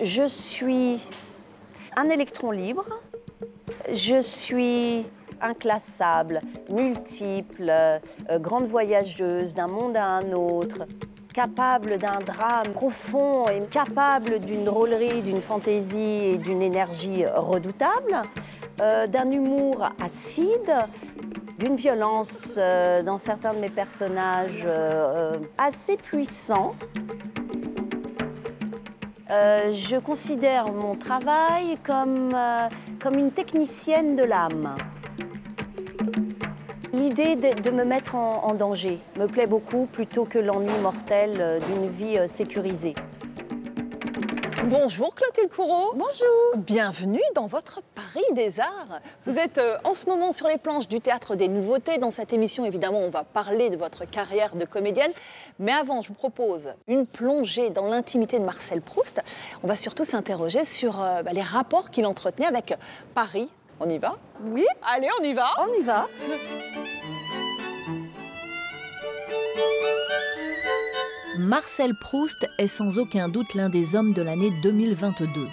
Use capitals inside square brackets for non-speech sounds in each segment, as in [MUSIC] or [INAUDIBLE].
Je suis un électron libre, je suis inclassable, multiple, euh, grande voyageuse d'un monde à un autre, capable d'un drame profond et capable d'une drôlerie, d'une fantaisie et d'une énergie redoutable, euh, d'un humour acide, d'une violence euh, dans certains de mes personnages assez puissant. Je considère mon travail comme, comme une technicienne de l'âme. L'idée de, de me mettre en, en danger me plaît beaucoup plutôt que l'ennui mortel euh, d'une vie euh, sécurisée. Bonjour Clotilde Courreau. Bonjour. Bienvenue dans votre Paris des Arts. Vous êtes euh, en ce moment sur les planches du Théâtre des Nouveautés. Dans cette émission, évidemment, on va parler de votre carrière de comédienne. Mais avant, je vous propose une plongée dans l'intimité de Marcel Proust. On va surtout s'interroger sur euh, bah, les rapports qu'il entretenait avec Paris. On y va? Oui Allez, on y va On y va. Marcel Proust est sans aucun doute l'un des hommes de l'année 2022.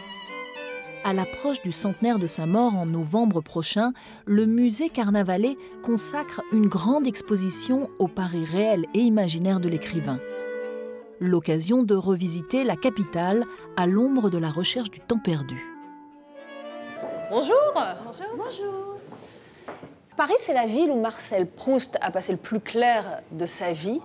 À l'approche du centenaire de sa mort en novembre prochain, le musée Carnavalet consacre une grande exposition au Paris réel et imaginaire de l'écrivain. L'occasion de revisiter la capitale à l'ombre de la recherche du temps perdu. Bonjour Bonjour. Paris, c'est la ville où Marcel Proust a passé le plus clair de sa vie.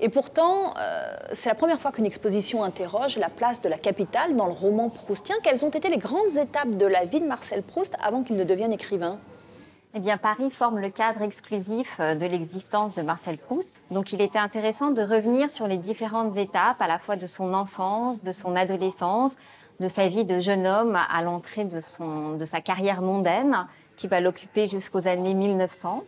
Et pourtant, euh, c'est la première fois qu'une exposition interroge la place de la capitale dans le roman proustien. Quelles ont été les grandes étapes de la vie de Marcel Proust avant qu'il ne devienne écrivain? Eh bien, Paris forme le cadre exclusif euh, de l'existence de Marcel Proust. Donc, il était intéressant de revenir sur les différentes étapes, à la fois de son enfance, de son adolescence, de sa vie de jeune homme à l'entrée de, sa carrière mondaine, qui va l'occuper jusqu'aux années 1900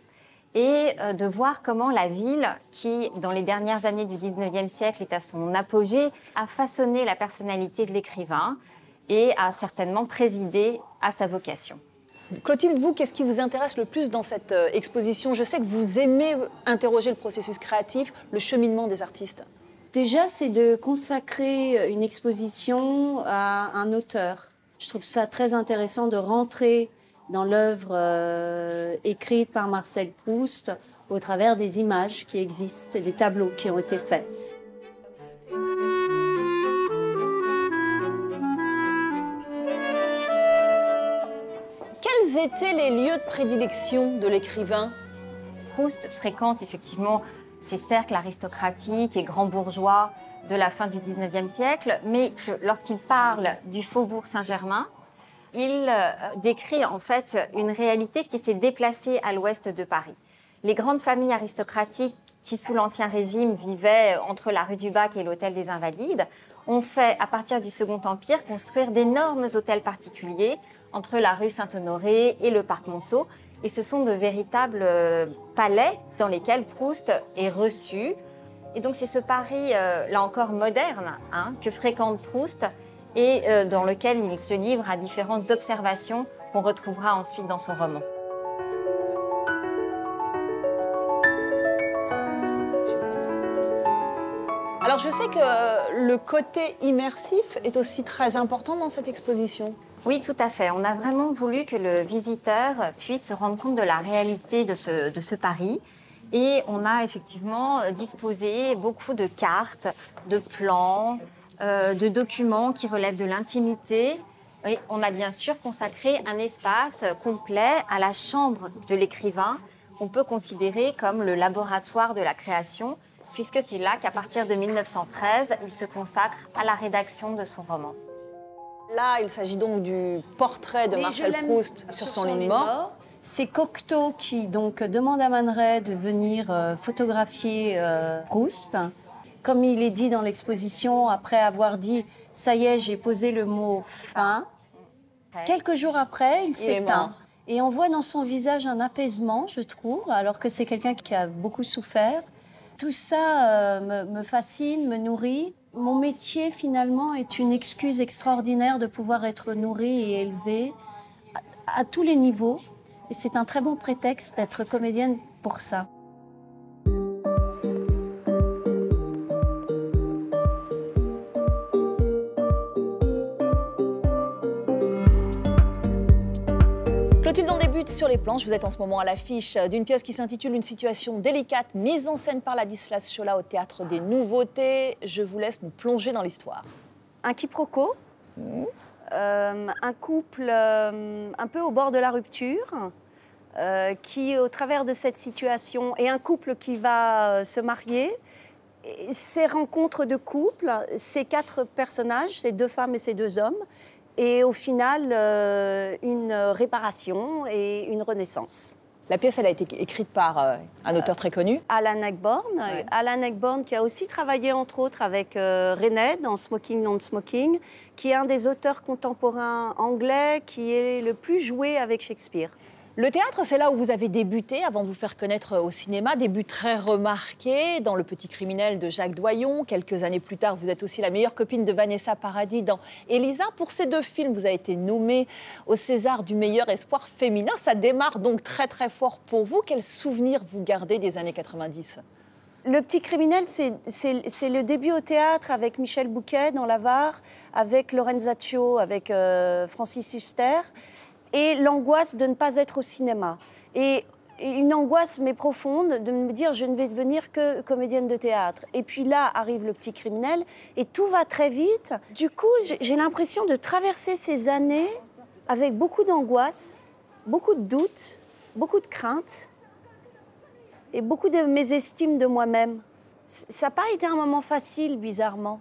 et euh, de voir comment la ville, qui dans les dernières années du 19e siècle est à son apogée, a façonné la personnalité de l'écrivain et a certainement présidé à sa vocation. Clotilde, vous, qu'est-ce qui vous intéresse le plus dans cette euh, exposition? Je sais que vous aimez interroger le processus créatif, le cheminement des artistes. Déjà, c'est de consacrer une exposition à un auteur. Je trouve ça très intéressant de rentrer dans l'œuvre euh, écrite par Marcel Proust au travers des images qui existent et des tableaux qui ont été faits. Quels étaient les lieux de prédilection de l'écrivain? Proust fréquente effectivement ces cercles aristocratiques et grands bourgeois de la fin du 19e siècle, mais que lorsqu'il parle du faubourg Saint-Germain, il euh, décrit en fait une réalité qui s'est déplacée à l'ouest de Paris. Les grandes familles aristocratiques qui, sous l'Ancien Régime, vivaient entre la rue du Bac et l'hôtel des Invalides, ont fait, à partir du Second Empire, construire d'énormes hôtels particuliers entre la rue Saint-Honoré et le parc Monceau. Et ce sont de véritables euh, palais dans lesquels Proust est reçu. Et donc c'est ce Paris, euh, là encore moderne, hein, que fréquente Proust et euh, dans lequel il se livre à différentes observations qu'on retrouvera ensuite dans son roman. Alors je sais que le côté immersif est aussi très important dans cette exposition. Oui, tout à fait. On a vraiment voulu que le visiteur puisse se rendre compte de la réalité de ce, de ce Paris. Et on a effectivement disposé beaucoup de cartes, de plans, euh, de documents qui relèvent de l'intimité. On a bien sûr consacré un espace complet à la chambre de l'écrivain, qu'on peut considérer comme le laboratoire de la création, puisque c'est là qu'à partir de 1913, il se consacre à la rédaction de son roman. Là, il s'agit donc du portrait de Marcel Proust sur son lit de mort. C'est Cocteau qui donc demande à Man Ray de venir euh, photographier euh, Proust. Comme il est dit dans l'exposition, après avoir dit « ça y est, j'ai posé le mot fin », quelques jours après, il s'éteint. Et on voit dans son visage un apaisement, je trouve, alors que c'est quelqu'un qui a beaucoup souffert. Tout ça euh, me, me fascine, me nourrit. Mon métier, finalement, est une excuse extraordinaire de pouvoir être nourri et élevé à, à tous les niveaux. Et c'est un très bon prétexte d'être comédienne pour ça. Sur les planches. Vous êtes en ce moment à l'affiche d'une pièce qui s'intitule Une situation délicate, mise en scène par Ladislas Chola au Théâtre des Nouveautés. Je vous laisse nous plonger dans l'histoire. Un quiproquo, euh, un couple euh, un peu au bord de la rupture, euh, qui, au travers de cette situation, et un couple qui va euh, se marier. Ces rencontres de couple, ces quatre personnages, ces deux femmes et ces deux hommes, et au final, euh, une réparation et une renaissance. La pièce, elle a été écrite par euh, un auteur très connu. Alan Ouais. Alan Ayckbourn qui a aussi travaillé entre autres avec euh, René dans Smoking Non Smoking, qui est un des auteurs contemporains anglais qui est le plus joué avec Shakespeare. Le théâtre, c'est là où vous avez débuté avant de vous faire connaître au cinéma. Début très remarqué dans Le Petit Criminel de Jacques Doyon. Quelques années plus tard, vous êtes aussi la meilleure copine de Vanessa Paradis dans Elisa. Pour ces deux films, vous avez été nommée au César du meilleur espoir féminin. Ça démarre donc très très fort pour vous. Quels souvenirs vous gardez des années 90 Le Petit Criminel, c'est- le début au théâtre avec Michel Bouquet dans La Var, avec Lorenzaccio, avec euh, Francis Huster, et l'angoisse de ne pas être au cinéma. Et une angoisse, mais profonde, de me dire je ne vais devenir que comédienne de théâtre. Et puis là arrive le petit criminel, et tout va très vite. Du coup, j'ai- l'impression de traverser ces années avec beaucoup d'angoisse, beaucoup de doutes, beaucoup de craintes et beaucoup de mésestime de moi-même. Ça n'a pas été un moment facile, bizarrement.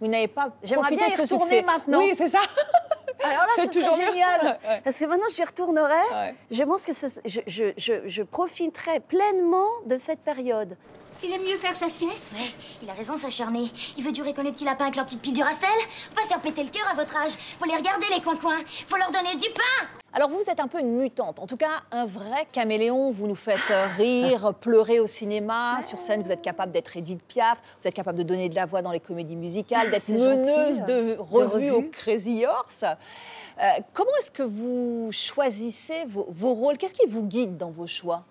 Vous n'avez pas profité bien de ce succès maintenant. Oui, c'est ça. [LAUGHS] Alors là, C'est ce toujours génial. [LAUGHS] Ouais. Parce que maintenant, j'y retournerai. Ouais. Je pense que ce- je, je- je- je profiterai pleinement de cette période. Il aime mieux faire sa sieste Ouais, il a raison, s'acharner. Il veut durer comme les petits lapins avec leur petite pile du racel. Pas se faire péter le cœur à votre âge. Faut les regarder, les coins-coins. Faut leur donner du pain Alors vous êtes un peu une mutante, en tout cas un vrai caméléon. Vous nous faites euh, rire, [LAUGHS] pleurer au cinéma. Sur scène, vous êtes capable d'être Edith Piaf, vous êtes capable de donner de la voix dans les comédies musicales, d'être meneuse gentil, de revues revues. au Crazy Horse. Euh, comment est-ce que vous choisissez vos, vos rôles? Qu'est-ce qui vous guide dans vos choix?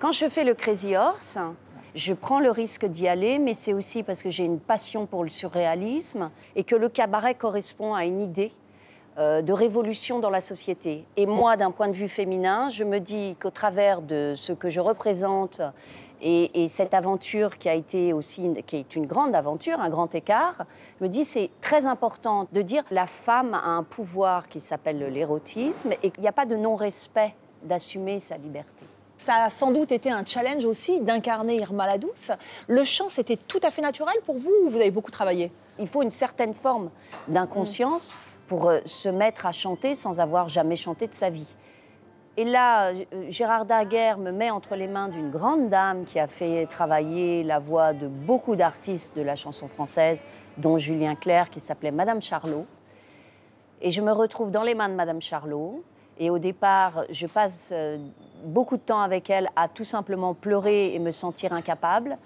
Quand je fais le Crazy Horse, je prends le risque d'y aller, mais c'est aussi parce que j'ai une passion pour le surréalisme et que le cabaret correspond à une idée euh, de révolution dans la société. Et moi, d'un point de vue féminin, je me dis qu'au travers de ce que je représente et, et cette aventure qui a été aussi, qui est une grande aventure, un grand écart, je me dis c'est très important de dire la femme a un pouvoir qui s'appelle l'érotisme et qu'il n'y a pas de non-respect d'assumer sa liberté. Ça a sans doute été un challenge aussi d'incarner Irma la Douce. Le chant, c'était tout à fait naturel pour vous ou vous avez beaucoup travaillé? Il faut une certaine forme d'inconscience pour euh, se mettre à chanter sans avoir jamais chanté de sa vie. Et là, euh, Gérard Daguerre me met entre les mains d'une grande dame qui a fait travailler la voix de beaucoup d'artistes de la chanson française, dont Julien Clerc, qui s'appelait Madame Charlot. Et je me retrouve dans les mains de Madame Charlot. Et au départ, je passe euh, beaucoup de temps avec elle à tout simplement pleurer et me sentir incapable.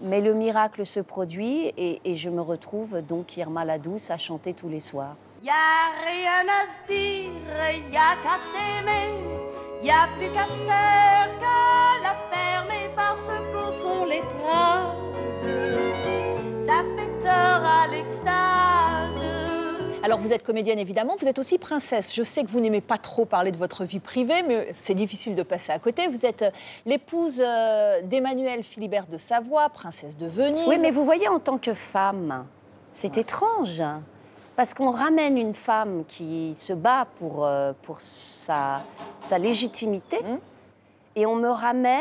Mais le miracle se produit et, je me retrouve donc Irma la Douce à chanter tous les soirs. Rien à se dire, qu'à s'aimer, plus qu'à se taire, qu'à la fermer parce qu'au fond les phrases, ça fait tort à l'extase. Alors vous êtes comédienne évidemment, vous êtes aussi princesse. Je sais que vous n'aimez pas trop parler de votre vie privée, mais c'est difficile de passer à côté. Vous êtes euh, l'épouse euh, d'Emmanuel Philibert de Savoie, princesse de Venise. Oui, mais vous voyez, en tant que femme, c'est étrange. Parce qu'on ramène une femme qui se bat pour, euh, pour sa, sa légitimité Mhm. et on me ramène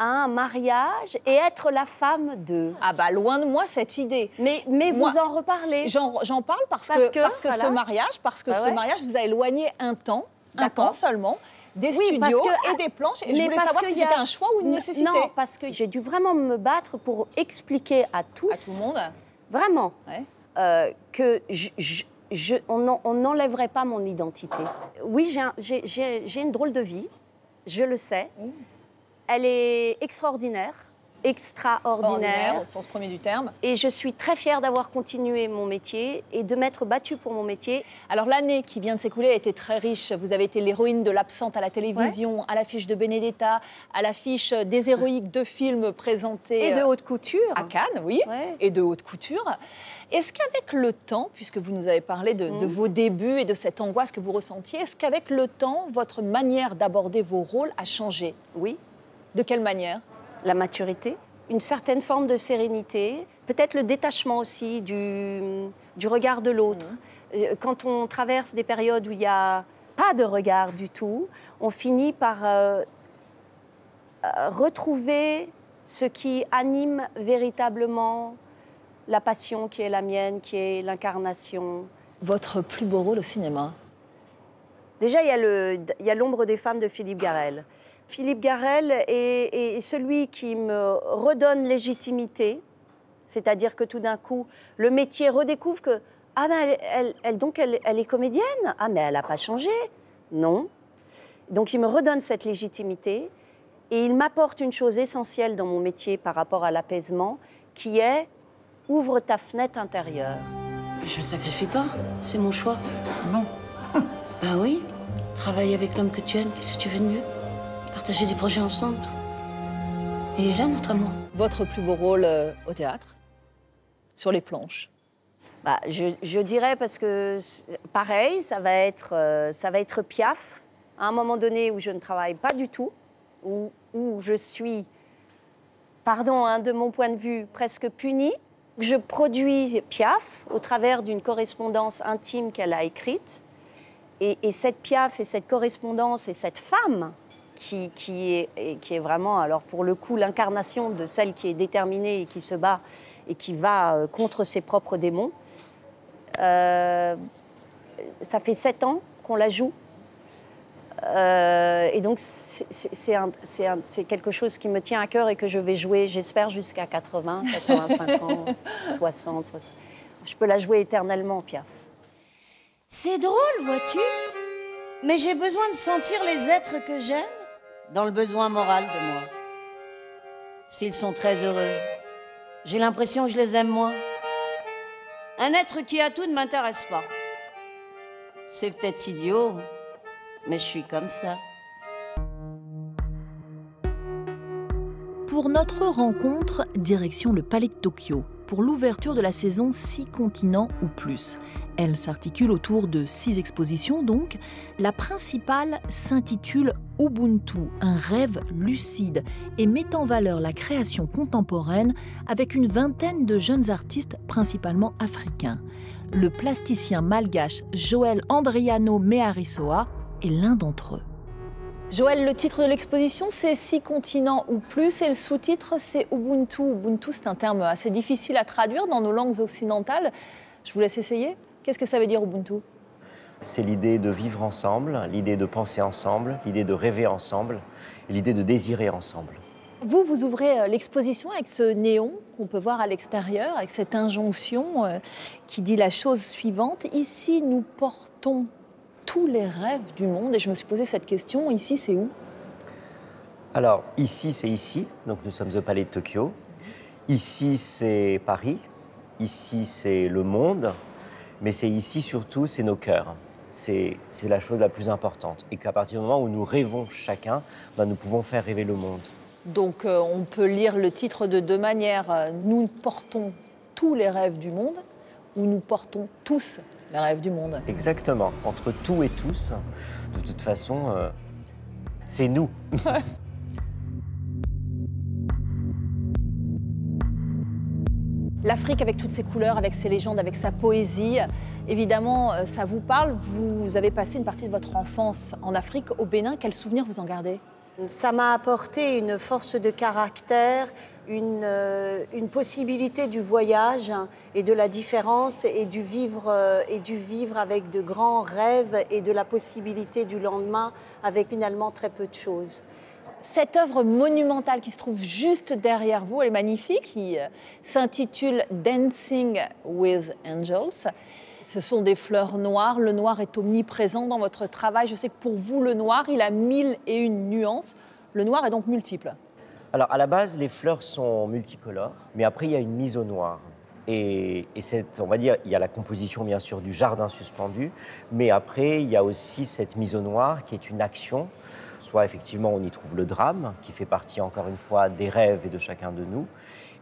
à un mariage et être la femme d'eux. Ah bah loin de moi cette idée. Mais, mais Moi, vous en reparlez. J'en parle parce, Parce que, que, parce que ce mariage, parce que Bah ce ouais. mariage vous a éloigné un temps, un temps seulement, des Oui, studios que- et des planches. Et je voulais savoir si a- c'était un choix ou une nécessité. Non, parce que j'ai dû vraiment me battre pour expliquer à tous, À tout le monde. vraiment, Ouais. euh, que je- je- je, on n'en- on n'enlèverait pas mon identité. Oui, un- j'ai une drôle de vie, je le sais. Elle est extraordinaire, extraordinaire. Ordinaire, au sens premier du terme. Et je suis très fière d'avoir continué mon métier et de m'être battue pour mon métier. Alors l'année qui vient de s'écouler a été très riche. Vous avez été l'héroïne de l'absente à la télévision, à l'affiche de Benedetta, à l'affiche des héroïques de films présentés Et de haute couture. à Cannes, oui, Ouais. et de haute couture. Est-ce qu'avec le temps, puisque vous nous avez parlé de, de Mhm. vos débuts et de cette angoisse que vous ressentiez, est-ce qu'avec le temps, votre manière d'aborder vos rôles a changé? Oui, De quelle manière? La maturité, une certaine forme de sérénité, peut-être le détachement aussi du, du regard de l'autre. Euh, Quand on traverse des périodes où il n'y a pas de regard du tout, on finit par euh, euh, retrouver ce qui anime véritablement la passion qui est la mienne, qui est l'incarnation. Votre plus beau rôle au cinéma? Déjà, il y a l'ombre des femmes de Philippe Garel. Philippe Garel est, est celui qui me redonne légitimité, c'est-à-dire que tout d'un coup, le métier redécouvre que ah ben elle, elle- elle- donc elle, elle est comédienne, ah mais elle n'a pas changé, non. Donc il me redonne cette légitimité et il m'apporte une chose essentielle dans mon métier par rapport à l'apaisement, qui est ouvre ta fenêtre intérieure. Je ne sacrifie pas, c'est mon choix. Non. [LAUGHS] bah oui, travailler avec l'homme que tu aimes, qu'est-ce que tu veux de mieux? Partager des projets ensemble. Il est là, notre amour. Votre plus beau rôle euh, au théâtre? Sur les planches? Bah, je, je dirais parce que pareil, ça va être, euh, ça va être Piaf, à un moment donné où je ne travaille pas du tout, où, où je suis, pardon, hein, de mon point de vue, presque punie. Je produis Piaf au travers d'une correspondance intime qu'elle a écrite. Et, et cette Piaf et cette correspondance et cette femme qui, qui est, et qui est vraiment, alors pour le coup, l'incarnation de celle qui est déterminée et qui se bat et qui va euh, contre ses propres démons. Euh, ça fait sept ans qu'on la joue. Euh, et donc, c'est quelque chose qui me tient à cœur et que je vais jouer, j'espère, jusqu'à 80, 85 ans, [LAUGHS] 60, 60. Je peux la jouer éternellement, Piaf. C'est drôle, vois-tu Mais j'ai besoin de sentir les êtres que j'aime dans le besoin moral de moi. S'ils sont très heureux, j'ai l'impression que je les aime moins. Un être qui a tout ne m'intéresse pas. C'est peut-être idiot, mais je suis comme ça. Pour notre rencontre, direction le Palais de Tokyo, pour l'ouverture de la saison 6 continents ou plus. Elle s'articule autour de six expositions donc. La principale s'intitule Ubuntu, un rêve lucide et met en valeur la création contemporaine avec une vingtaine de jeunes artistes principalement africains. Le plasticien malgache Joël Andriano Mearisoa est l'un d'entre eux. Joël, le titre de l'exposition, c'est Six continents ou plus, et le sous-titre, c'est Ubuntu. Ubuntu, c'est un terme assez difficile à traduire dans nos langues occidentales. Je vous laisse essayer. Qu'est-ce que ça veut dire Ubuntu? C'est l'idée de vivre ensemble, l'idée de penser ensemble, l'idée de rêver ensemble, et l'idée de désirer ensemble. Vous, vous ouvrez euh, l'exposition avec ce néon qu'on peut voir à l'extérieur, avec cette injonction euh, qui dit la chose suivante. Ici, nous portons tous les rêves du monde. Et je me suis posé cette question, ici, c'est où? Alors, ici, c'est ici, donc nous sommes au Palais de Tokyo. Ici, c'est Paris. Ici, c'est le monde. Mais c'est ici surtout, c'est nos cœurs. C'est la chose la plus importante. Et qu'à partir du moment où nous rêvons chacun, ben, nous pouvons faire rêver le monde. Donc euh, on peut lire le titre de deux manières. Nous portons tous les rêves du monde ou nous portons tous les rêves du monde. Exactement. Entre tout et tous, de toute façon, euh, c'est nous. [LAUGHS] L'Afrique avec toutes ses couleurs, avec ses légendes, avec sa poésie, évidemment, euh, ça vous parle. Vous avez passé une partie de votre enfance en Afrique, au Bénin. Quel souvenir vous en gardez? Ça m'a apporté une force de caractère, une, euh, une possibilité du voyage et de la différence et du, vivre, euh, et du vivre avec de grands rêves et de la possibilité du lendemain avec finalement très peu de choses. Cette œuvre monumentale qui se trouve juste derrière vous, elle est magnifique, qui euh, s'intitule Dancing with Angels. Ce sont des fleurs noires. Le noir est omniprésent dans votre travail. Je sais que pour vous, le noir, il a mille et une nuances. Le noir est donc multiple. Alors, à la base, les fleurs sont multicolores, mais après, il y a une mise au noir. Et, et cette, on va dire, il y a la composition, bien sûr, du jardin suspendu, mais après, il y a aussi cette mise au noir qui est une action. Soit, effectivement, on y trouve le drame, qui fait partie, encore une fois, des rêves et de chacun de nous.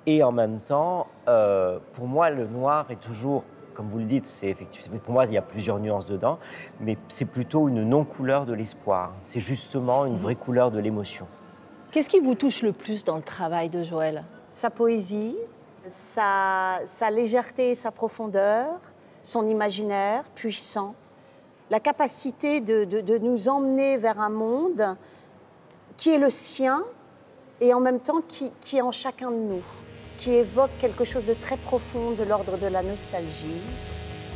Et en même temps, euh, pour moi, le noir est toujours, comme vous le dites, c'est effectivement, pour moi, il y a plusieurs nuances dedans, mais c'est plutôt une non-couleur de l'espoir. C'est justement une vraie couleur de l'émotion. Qu'est-ce qui vous touche le plus dans le travail de Joël? Sa poésie, sa, sa légèreté et sa profondeur, son imaginaire puissant, la capacité de, de- de nous emmener vers un monde qui est le sien et en même temps qui, qui est en chacun de nous, qui évoque quelque chose de très profond de l'ordre de la nostalgie.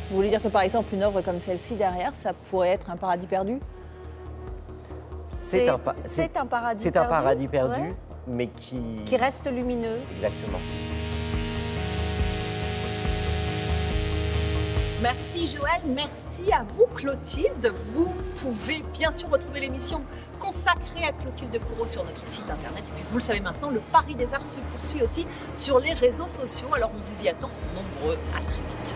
Vous voulez dire que par exemple, une œuvre comme celle-ci derrière, ça pourrait être un paradis perdu? C'est un, pa- paradis c'est perdu. un paradis perdu, ouais, mais qui... qui reste lumineux. Exactement. Merci Joël, merci à vous Clotilde. Vous pouvez bien sûr retrouver l'émission consacrée à Clotilde Courreau sur notre site internet. Et puis vous le savez maintenant, le Paris des Arts se poursuit aussi sur les réseaux sociaux. Alors on vous y attend nombreux. À très vite.